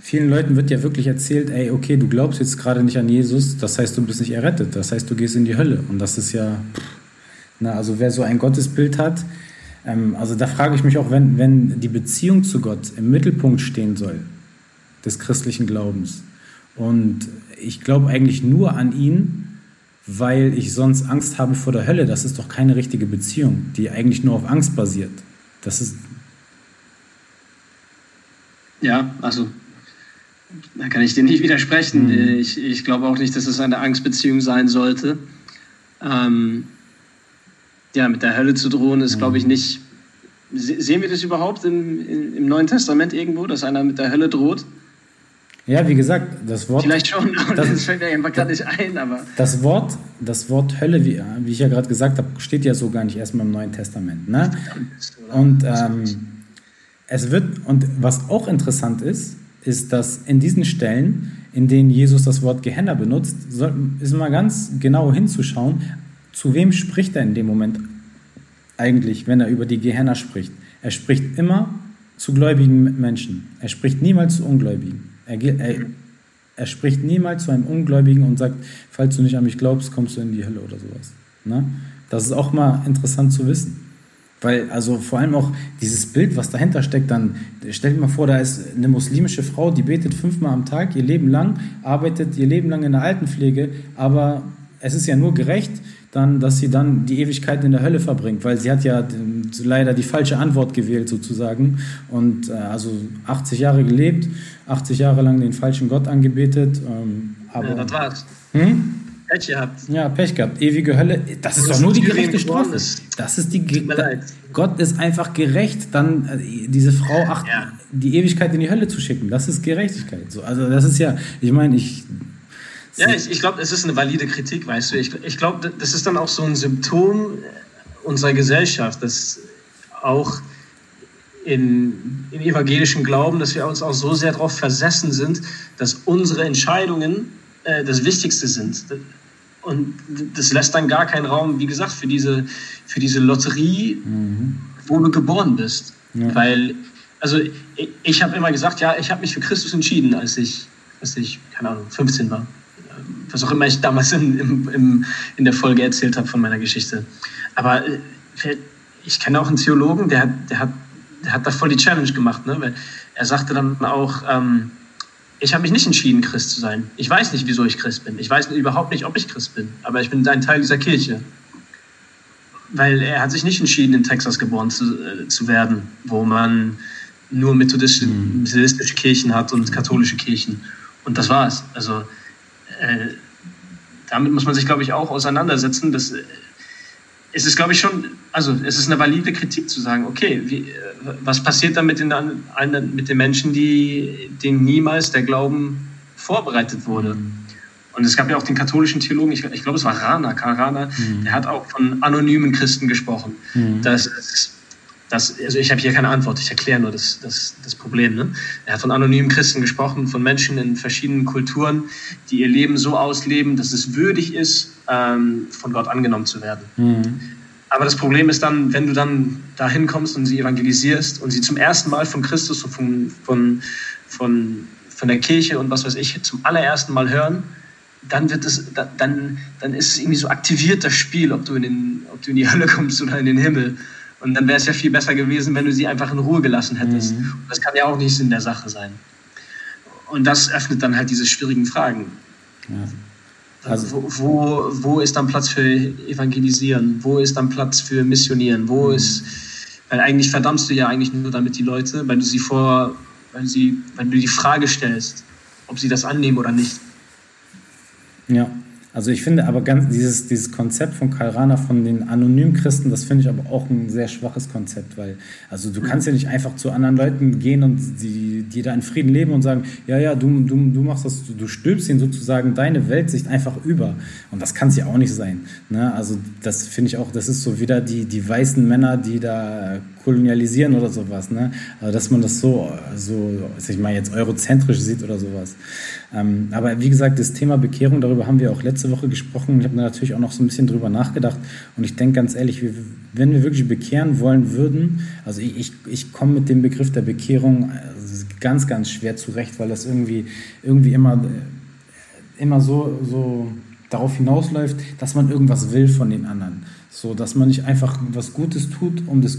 vielen Leuten wird ja wirklich erzählt, ey, okay, du glaubst jetzt gerade nicht an Jesus, das heißt, du bist nicht errettet, das heißt, du gehst in die Hölle. Und das ist ja, na, also wer so ein Gottesbild hat, ähm, also da frage ich mich auch, wenn, wenn die Beziehung zu Gott im Mittelpunkt stehen soll, des christlichen Glaubens, und ich glaube eigentlich nur an ihn, weil ich sonst Angst habe vor der Hölle. Das ist doch keine richtige Beziehung, die eigentlich nur auf Angst basiert. Das ist. Ja, also da kann ich dir nicht widersprechen. Mhm. Ich, ich glaube auch nicht, dass es eine Angstbeziehung sein sollte. Ähm, ja, mit der Hölle zu drohen, ist, mhm. glaube ich, nicht. Sehen wir das überhaupt im, im Neuen Testament irgendwo, dass einer mit der Hölle droht? Ja, wie gesagt, das Wort. Vielleicht schon, das, das fällt mir einfach gerade nicht ein, aber. Das Wort, das Wort Hölle, wie, wie ich ja gerade gesagt habe, steht ja so gar nicht erstmal im Neuen Testament. Ne? Und ähm, es wird, und was auch interessant ist, ist, dass in diesen Stellen, in denen Jesus das Wort Gehenna benutzt, ist mal ganz genau hinzuschauen, zu wem spricht er in dem Moment eigentlich, wenn er über die Gehenna spricht. Er spricht immer zu gläubigen Menschen. Er spricht niemals zu Ungläubigen. Er, er, er, spricht niemals zu einem Ungläubigen und sagt, falls du nicht an mich glaubst, kommst du in die Hölle oder sowas. Ne? Das ist auch mal interessant zu wissen. Weil, also vor allem auch dieses Bild, was dahinter steckt, dann stell dir mal vor, da ist eine muslimische Frau, die betet fünfmal am Tag ihr Leben lang, arbeitet ihr Leben lang in der Altenpflege, aber es ist ja nur gerecht, dann, dass sie dann die Ewigkeit in der Hölle verbringt, weil sie hat ja leider die falsche Antwort gewählt sozusagen und äh, also 80 Jahre gelebt, 80 Jahre lang den falschen Gott angebetet. Ähm, aber, ja, das war's. Hm? Pech gehabt. Ja, Pech gehabt. Ewige Hölle. Das ist doch nur die gerechte Strafe. Das ist die. Da, Gott ist einfach gerecht, dann äh, diese Frau ach, ja. die Ewigkeit in die Hölle zu schicken. Das ist Gerechtigkeit. So, also das ist ja, ich meine, ich ja, ich, ich glaube, es ist eine valide Kritik, weißt du. Ich, ich glaube, das ist dann auch so ein Symptom unserer Gesellschaft, dass auch in, in evangelischem Glauben, dass wir uns auch so sehr darauf versessen sind, dass unsere Entscheidungen äh, das Wichtigste sind. Und das lässt dann gar keinen Raum, wie gesagt, für diese, für diese Lotterie, mhm. wo du geboren bist. Ja. Weil, also ich, ich habe immer gesagt, ja, ich habe mich für Christus entschieden, als ich, als ich, keine Ahnung, 15 war was auch immer ich damals in, in, in, in der Folge erzählt habe von meiner Geschichte. Aber äh, ich kenne auch einen Theologen, der, der, hat, der hat da voll die Challenge gemacht. Ne? Weil er sagte dann auch, ähm, ich habe mich nicht entschieden, Christ zu sein. Ich weiß nicht, wieso ich Christ bin. Ich weiß überhaupt nicht, ob ich Christ bin. Aber ich bin ein Teil dieser Kirche. Weil er hat sich nicht entschieden, in Texas geboren zu, äh, zu werden, wo man nur methodistische, mhm. methodistische Kirchen hat und katholische Kirchen. Und das war's. Also äh, damit muss man sich, glaube ich, auch auseinandersetzen. Das, äh, es ist, glaube ich, schon, also es ist eine valide Kritik zu sagen, okay, wie, äh, was passiert dann mit den, mit den Menschen, die, denen niemals der Glauben vorbereitet wurde? Mhm. Und es gab ja auch den katholischen Theologen, ich, ich glaube, es war Rana, Karl Rana, mhm. der hat auch von anonymen Christen gesprochen. Mhm. Dass es das, also ich habe hier keine Antwort, ich erkläre nur das, das, das Problem. Ne? Er hat von anonymen Christen gesprochen, von Menschen in verschiedenen Kulturen, die ihr Leben so ausleben, dass es würdig ist, ähm, von Gott angenommen zu werden. Mhm. Aber das Problem ist dann, wenn du dann dahin kommst und sie evangelisierst und sie zum ersten Mal von Christus und von, von, von, von der Kirche und was weiß ich zum allerersten Mal hören, dann wird es, dann, dann ist es irgendwie so aktiviert das Spiel, ob du in, den, ob du in die Hölle kommst oder in den Himmel. Und dann wäre es ja viel besser gewesen, wenn du sie einfach in Ruhe gelassen hättest. Mhm. das kann ja auch nicht Sinn der Sache sein. Und das öffnet dann halt diese schwierigen Fragen. Ja. Also, wo, wo, wo, ist dann Platz für Evangelisieren? Wo ist dann Platz für Missionieren? Wo mhm. ist, weil eigentlich verdammst du ja eigentlich nur damit die Leute, weil du sie vor, weil sie, wenn du die Frage stellst, ob sie das annehmen oder nicht. Ja, Also ich finde aber ganz dieses, dieses Konzept von Karl Rahner von den anonymen Christen, das finde ich aber auch ein sehr schwaches Konzept, weil also du kannst ja nicht einfach zu anderen Leuten gehen und die, die da in Frieden leben und sagen, ja, ja, du, du, du machst das, du, stülpst ihnen sozusagen deine Weltsicht einfach über. Und das kann es ja auch nicht sein. Ne? Also das finde ich auch, das ist so wieder die, die weißen Männer, die da kolonialisieren oder sowas. Ne? Also dass man das so, so ich mal jetzt eurozentrisch sieht oder sowas. Ähm, aber wie gesagt, das Thema Bekehrung, darüber haben wir auch letzte Woche gesprochen. Ich habe natürlich auch noch so ein bisschen drüber nachgedacht. Und ich denke ganz ehrlich, wenn wir wirklich bekehren wollen würden, also ich, ich, ich komme mit dem Begriff der Bekehrung also ganz, ganz schwer zurecht, weil das irgendwie, irgendwie immer, immer so, so darauf hinausläuft, dass man irgendwas will von den anderen. So, dass man nicht einfach was Gutes tut, um des,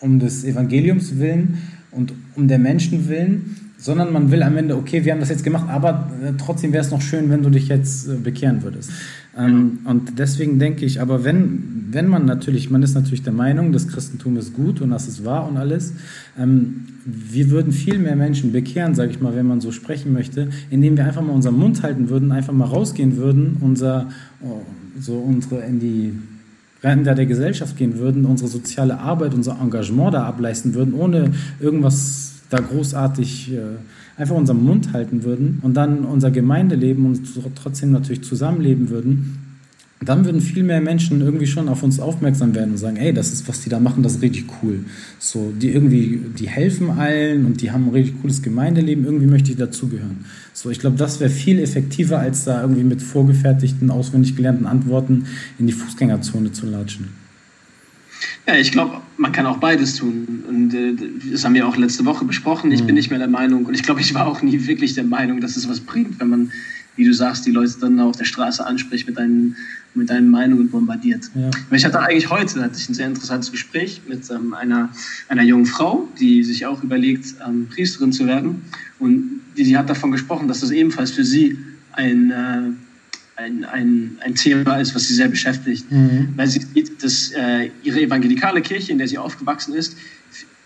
um des Evangeliums willen und um der Menschen willen, sondern man will am Ende, okay, wir haben das jetzt gemacht, aber äh, trotzdem wäre es noch schön, wenn du dich jetzt äh, bekehren würdest. Ähm, und deswegen denke ich, aber wenn, wenn man natürlich, man ist natürlich der Meinung, das Christentum ist gut und das ist wahr und alles, ähm, wir würden viel mehr Menschen bekehren, sage ich mal, wenn man so sprechen möchte, indem wir einfach mal unseren Mund halten würden, einfach mal rausgehen würden, unser, oh, so unsere in die Ränder der Gesellschaft gehen würden, unsere soziale Arbeit, unser Engagement da ableisten würden, ohne irgendwas da großartig äh, einfach unseren Mund halten würden und dann unser Gemeindeleben und trotzdem natürlich zusammenleben würden, dann würden viel mehr Menschen irgendwie schon auf uns aufmerksam werden und sagen, ey, das ist, was die da machen, das ist richtig cool. So, die irgendwie, die helfen allen und die haben ein richtig cooles Gemeindeleben, irgendwie möchte ich dazugehören. So, ich glaube, das wäre viel effektiver, als da irgendwie mit vorgefertigten, auswendig gelernten Antworten in die Fußgängerzone zu latschen. Ja, ich glaube, man kann auch beides tun. Und äh, das haben wir auch letzte Woche besprochen. Ich mhm. bin nicht mehr der Meinung, und ich glaube, ich war auch nie wirklich der Meinung, dass es was bringt, wenn man, wie du sagst, die Leute dann auf der Straße anspricht mit deinen, mit deinen Meinungen bombardiert. Ja. Ich hatte eigentlich heute hatte ich ein sehr interessantes Gespräch mit ähm, einer, einer jungen Frau, die sich auch überlegt, ähm, Priesterin zu werden. Und die, die hat davon gesprochen, dass das ebenfalls für sie ein äh, ein, ein, ein Thema ist, was sie sehr beschäftigt. Mhm. Weil sie sieht, dass äh, ihre evangelikale Kirche, in der sie aufgewachsen ist,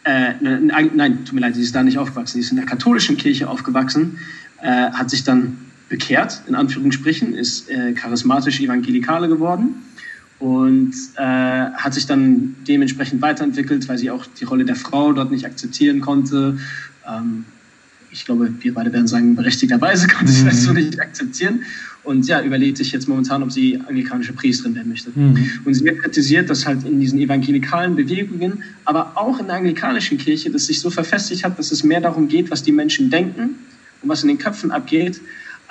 äh, nein, tut mir leid, sie ist da nicht aufgewachsen, sie ist in der katholischen Kirche aufgewachsen, äh, hat sich dann bekehrt, in Anführungsstrichen, ist äh, charismatisch Evangelikale geworden und äh, hat sich dann dementsprechend weiterentwickelt, weil sie auch die Rolle der Frau dort nicht akzeptieren konnte. Ähm, ich glaube, wir beide werden sagen, berechtigterweise konnte sie das so mhm. nicht akzeptieren und ja, überlegt sich jetzt momentan, ob sie anglikanische Priesterin werden möchte. Mhm. Und sie wird kritisiert, dass halt in diesen evangelikalen Bewegungen, aber auch in der anglikanischen Kirche, das sich so verfestigt hat, dass es mehr darum geht, was die Menschen denken und was in den Köpfen abgeht,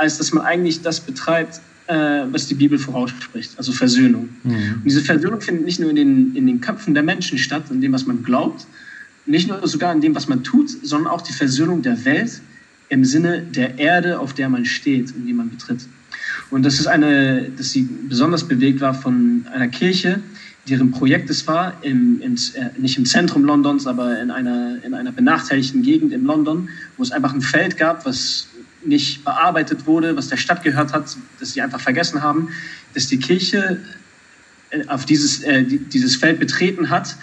als dass man eigentlich das betreibt, äh, was die Bibel vorausspricht, also Versöhnung. Mhm. Und diese Versöhnung findet nicht nur in den, in den Köpfen der Menschen statt, in dem, was man glaubt, nicht nur sogar in dem, was man tut, sondern auch die Versöhnung der Welt im Sinne der Erde, auf der man steht und die man betritt. Und das ist eine, dass sie besonders bewegt war von einer Kirche, deren Projekt es war, im, im, äh, nicht im Zentrum Londons, aber in einer, in einer benachteiligten Gegend in London, wo es einfach ein Feld gab, was nicht bearbeitet wurde, was der Stadt gehört hat, das sie einfach vergessen haben, dass die Kirche äh, auf dieses, äh, dieses Feld betreten hat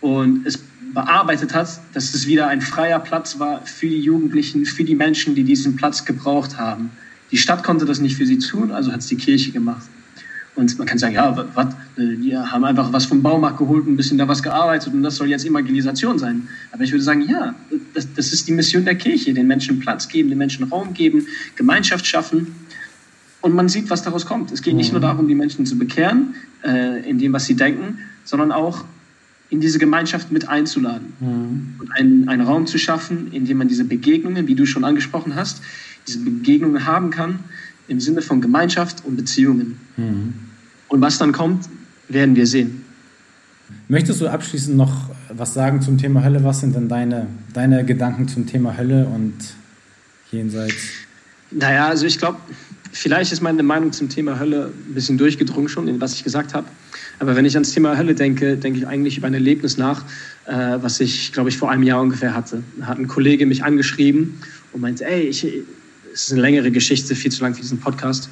und es bearbeitet hat, dass es wieder ein freier Platz war für die Jugendlichen, für die Menschen, die diesen Platz gebraucht haben. Die Stadt konnte das nicht für sie tun, also hat es die Kirche gemacht. Und man kann sagen, ja, was, äh, die haben einfach was vom Baumarkt geholt, ein bisschen da was gearbeitet und das soll jetzt Evangelisation sein. Aber ich würde sagen, ja, das, das ist die Mission der Kirche, den Menschen Platz geben, den Menschen Raum geben, Gemeinschaft schaffen. Und man sieht, was daraus kommt. Es geht nicht nur mhm. darum, die Menschen zu bekehren, äh, in dem, was sie denken, sondern auch in diese Gemeinschaft mit einzuladen mhm. und einen, einen Raum zu schaffen, in dem man diese Begegnungen, wie du schon angesprochen hast, diese Begegnungen haben kann im Sinne von Gemeinschaft und Beziehungen. Mhm. Und was dann kommt, werden wir sehen. Möchtest du abschließend noch was sagen zum Thema Hölle? Was sind denn deine, deine Gedanken zum Thema Hölle und jenseits? Naja, also ich glaube, vielleicht ist meine Meinung zum Thema Hölle ein bisschen durchgedrungen schon, in was ich gesagt habe. Aber wenn ich ans Thema Hölle denke, denke ich eigentlich über ein Erlebnis nach, äh, was ich, glaube ich, vor einem Jahr ungefähr hatte. Da hat ein Kollege mich angeschrieben und meinte, ey, ich, es ist eine längere Geschichte, viel zu lang für diesen Podcast.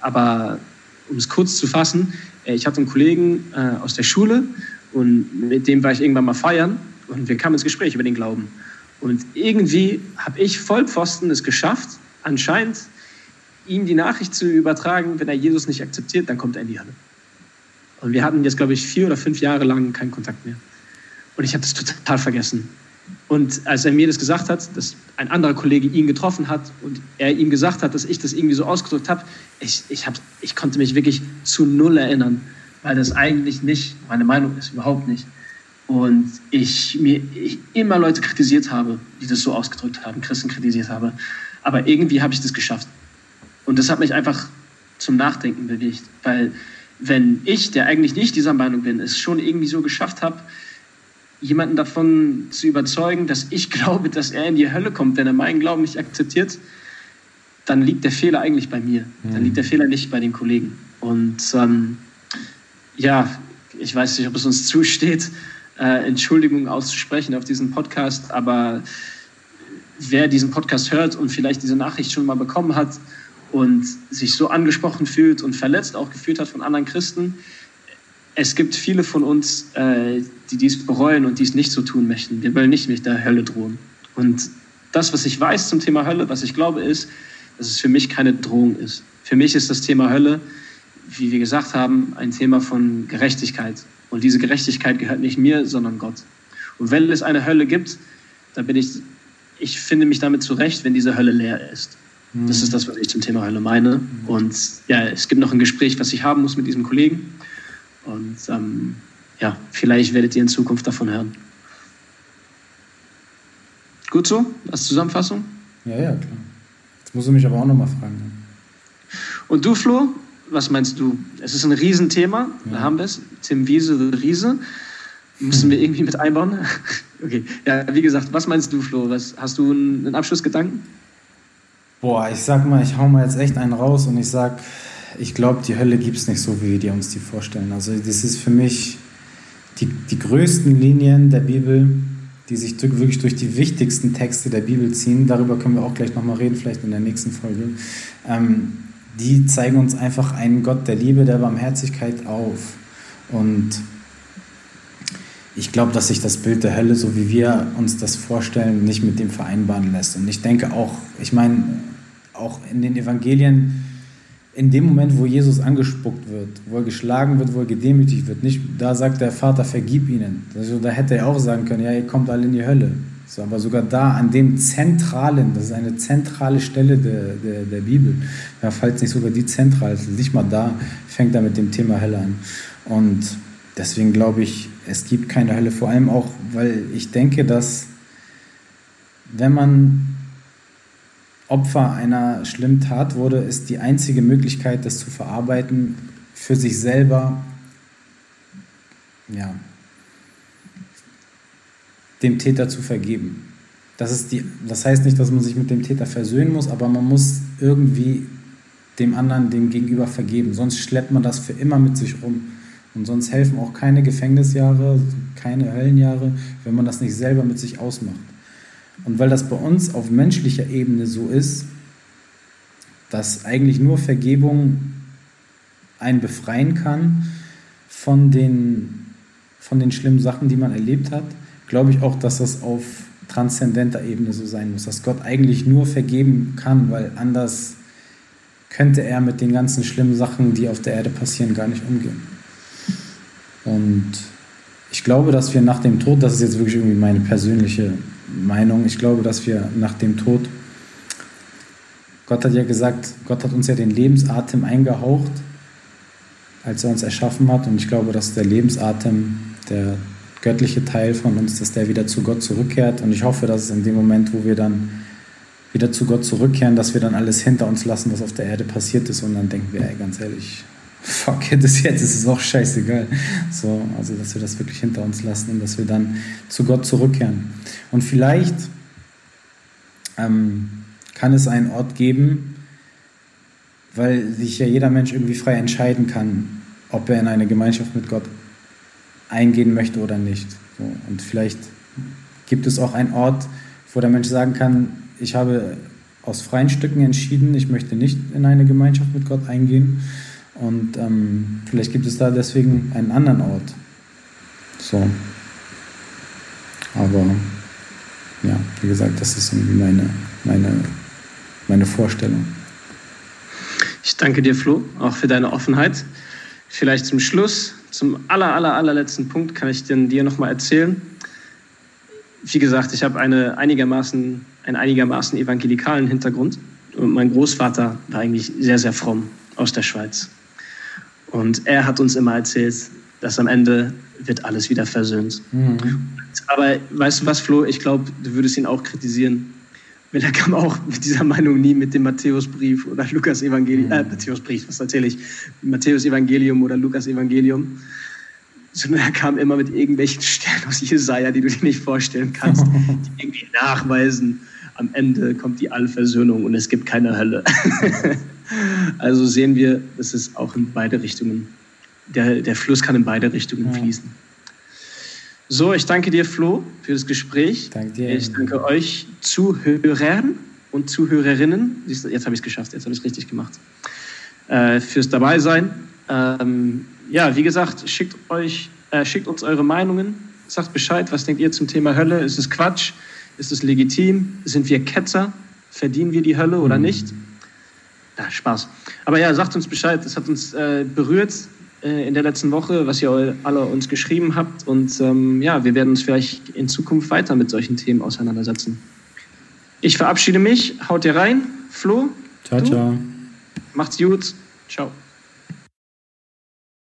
Aber um es kurz zu fassen, äh, ich hatte einen Kollegen äh, aus der Schule und mit dem war ich irgendwann mal feiern und wir kamen ins Gespräch über den Glauben. Und irgendwie habe ich Vollpfosten es geschafft, anscheinend ihm die Nachricht zu übertragen, wenn er Jesus nicht akzeptiert, dann kommt er in die Hölle. Und wir hatten jetzt, glaube ich, vier oder fünf Jahre lang keinen Kontakt mehr. Und ich habe das total vergessen. Und als er mir das gesagt hat, dass ein anderer Kollege ihn getroffen hat und er ihm gesagt hat, dass ich das irgendwie so ausgedrückt habe, ich, ich, hab, ich konnte mich wirklich zu null erinnern, weil das eigentlich nicht meine Meinung ist, überhaupt nicht. Und ich mir ich immer Leute kritisiert habe, die das so ausgedrückt haben, Christen kritisiert habe. Aber irgendwie habe ich das geschafft. Und das hat mich einfach zum Nachdenken bewegt, weil wenn ich, der eigentlich nicht dieser Meinung bin, es schon irgendwie so geschafft habe, jemanden davon zu überzeugen, dass ich glaube, dass er in die Hölle kommt, wenn er meinen Glauben nicht akzeptiert, dann liegt der Fehler eigentlich bei mir. Dann liegt der Fehler nicht bei den Kollegen. Und ähm, ja, ich weiß nicht, ob es uns zusteht, äh, Entschuldigungen auszusprechen auf diesen Podcast, aber wer diesen Podcast hört und vielleicht diese Nachricht schon mal bekommen hat und sich so angesprochen fühlt und verletzt auch gefühlt hat von anderen Christen, es gibt viele von uns, äh, die dies bereuen und dies nicht so tun möchten. Wir wollen nicht mit der Hölle drohen. Und das, was ich weiß zum Thema Hölle, was ich glaube, ist, dass es für mich keine Drohung ist. Für mich ist das Thema Hölle, wie wir gesagt haben, ein Thema von Gerechtigkeit. Und diese Gerechtigkeit gehört nicht mir, sondern Gott. Und wenn es eine Hölle gibt, dann bin ich, ich finde mich damit zurecht, wenn diese Hölle leer ist. Das ist das, was ich zum Thema Hölle meine. Und ja, es gibt noch ein Gespräch, was ich haben muss mit diesem Kollegen. Und ähm, ja, vielleicht werdet ihr in Zukunft davon hören. Gut so, als Zusammenfassung? Ja, ja, klar. Jetzt musst du mich aber auch nochmal fragen. Und du, Flo, was meinst du? Es ist ein Riesenthema, ja. da haben wir es. Tim Wiese, Riese. Müssen wir irgendwie mit einbauen? okay, ja, wie gesagt, was meinst du, Flo? Was, hast du einen Abschlussgedanken? Boah, ich sag mal, ich hau mal jetzt echt einen raus und ich sag, ich glaube, die Hölle gibt es nicht so, wie wir uns die vorstellen. Also das ist für mich die, die größten Linien der Bibel, die sich wirklich durch die wichtigsten Texte der Bibel ziehen. Darüber können wir auch gleich nochmal reden, vielleicht in der nächsten Folge. Ähm, die zeigen uns einfach einen Gott der Liebe, der Barmherzigkeit auf. Und ich glaube, dass sich das Bild der Hölle, so wie wir uns das vorstellen, nicht mit dem vereinbaren lässt. Und ich denke auch, ich meine, auch in den Evangelien in dem Moment, wo Jesus angespuckt wird, wo er geschlagen wird, wo er gedemütigt wird, nicht, da sagt der Vater, vergib ihnen. Also, da hätte er auch sagen können, ja, ihr kommt alle in die Hölle. So, aber sogar da, an dem zentralen, das ist eine zentrale Stelle der, der, der Bibel, ja, falls nicht sogar die zentrale nicht mal da, fängt er mit dem Thema Hölle an. Und deswegen glaube ich, es gibt keine Hölle, vor allem auch, weil ich denke, dass wenn man Opfer einer schlimmen Tat wurde, ist die einzige Möglichkeit, das zu verarbeiten, für sich selber, ja, dem Täter zu vergeben. Das, ist die, das heißt nicht, dass man sich mit dem Täter versöhnen muss, aber man muss irgendwie dem anderen, dem Gegenüber vergeben. Sonst schleppt man das für immer mit sich rum. Und sonst helfen auch keine Gefängnisjahre, keine Höllenjahre, wenn man das nicht selber mit sich ausmacht. Und weil das bei uns auf menschlicher Ebene so ist, dass eigentlich nur Vergebung einen befreien kann von den, von den schlimmen Sachen, die man erlebt hat, glaube ich auch, dass das auf transzendenter Ebene so sein muss, dass Gott eigentlich nur vergeben kann, weil anders könnte er mit den ganzen schlimmen Sachen, die auf der Erde passieren, gar nicht umgehen. Und ich glaube, dass wir nach dem Tod, das ist jetzt wirklich irgendwie meine persönliche Meinung. Ich glaube, dass wir nach dem Tod, Gott hat ja gesagt, Gott hat uns ja den Lebensatem eingehaucht, als er uns erschaffen hat. Und ich glaube, dass der Lebensatem, der göttliche Teil von uns, dass der wieder zu Gott zurückkehrt. Und ich hoffe, dass es in dem Moment, wo wir dann wieder zu Gott zurückkehren, dass wir dann alles hinter uns lassen, was auf der Erde passiert ist. Und dann denken wir, ey, ganz ehrlich, fuck it, ist jetzt, ist es auch scheißegal. So, also, dass wir das wirklich hinter uns lassen und dass wir dann zu Gott zurückkehren. Und vielleicht ähm, kann es einen Ort geben, weil sich ja jeder Mensch irgendwie frei entscheiden kann, ob er in eine Gemeinschaft mit Gott eingehen möchte oder nicht. So, und vielleicht gibt es auch einen Ort, wo der Mensch sagen kann, ich habe aus freien Stücken entschieden, ich möchte nicht in eine Gemeinschaft mit Gott eingehen. Und ähm, vielleicht gibt es da deswegen einen anderen Ort. So. Aber ja, wie gesagt, das ist irgendwie meine, meine, meine Vorstellung. Ich danke dir, Flo, auch für deine Offenheit. Vielleicht zum Schluss, zum aller, aller, allerletzten Punkt kann ich dir nochmal erzählen. Wie gesagt, ich habe eine einigermaßen, einen einigermaßen evangelikalen Hintergrund. Und mein Großvater war eigentlich sehr, sehr fromm aus der Schweiz. Und er hat uns immer erzählt, dass am Ende wird alles wieder versöhnt. Mhm. Aber weißt du was, Flo? Ich glaube, du würdest ihn auch kritisieren. Weil er kam auch mit dieser Meinung nie mit dem Matthäusbrief oder Lukas Evangelium, äh, Matthäusbrief, was erzähle ich? Matthäus Evangelium oder Lukas Evangelium. Sondern er kam immer mit irgendwelchen Stellen aus Jesaja, die du dir nicht vorstellen kannst, die irgendwie nachweisen, am Ende kommt die Allversöhnung und es gibt keine Hölle. also sehen wir, dass es auch in beide Richtungen, der, der Fluss kann in beide Richtungen ja. fließen. So, ich danke dir, Flo, für das Gespräch. Danke dir. Ich danke euch Zuhörern und Zuhörerinnen. Jetzt habe ich es geschafft, jetzt habe ich es richtig gemacht. Äh, fürs Dabeisein. Ähm, ja, wie gesagt, schickt, euch, äh, schickt uns eure Meinungen. Sagt Bescheid, was denkt ihr zum Thema Hölle? Ist es Quatsch? Ist es legitim? Sind wir Ketzer? Verdienen wir die Hölle oder mhm. Ja, Spaß. Aber ja, sagt uns Bescheid. Das hat uns äh, berührt äh, in der letzten Woche, was ihr alle uns geschrieben habt. Und ähm, ja, wir werden uns vielleicht in Zukunft weiter mit solchen Themen auseinandersetzen. Ich verabschiede mich. Haut ihr rein. Flo? Ciao, du? ciao. Macht's gut. Ciao.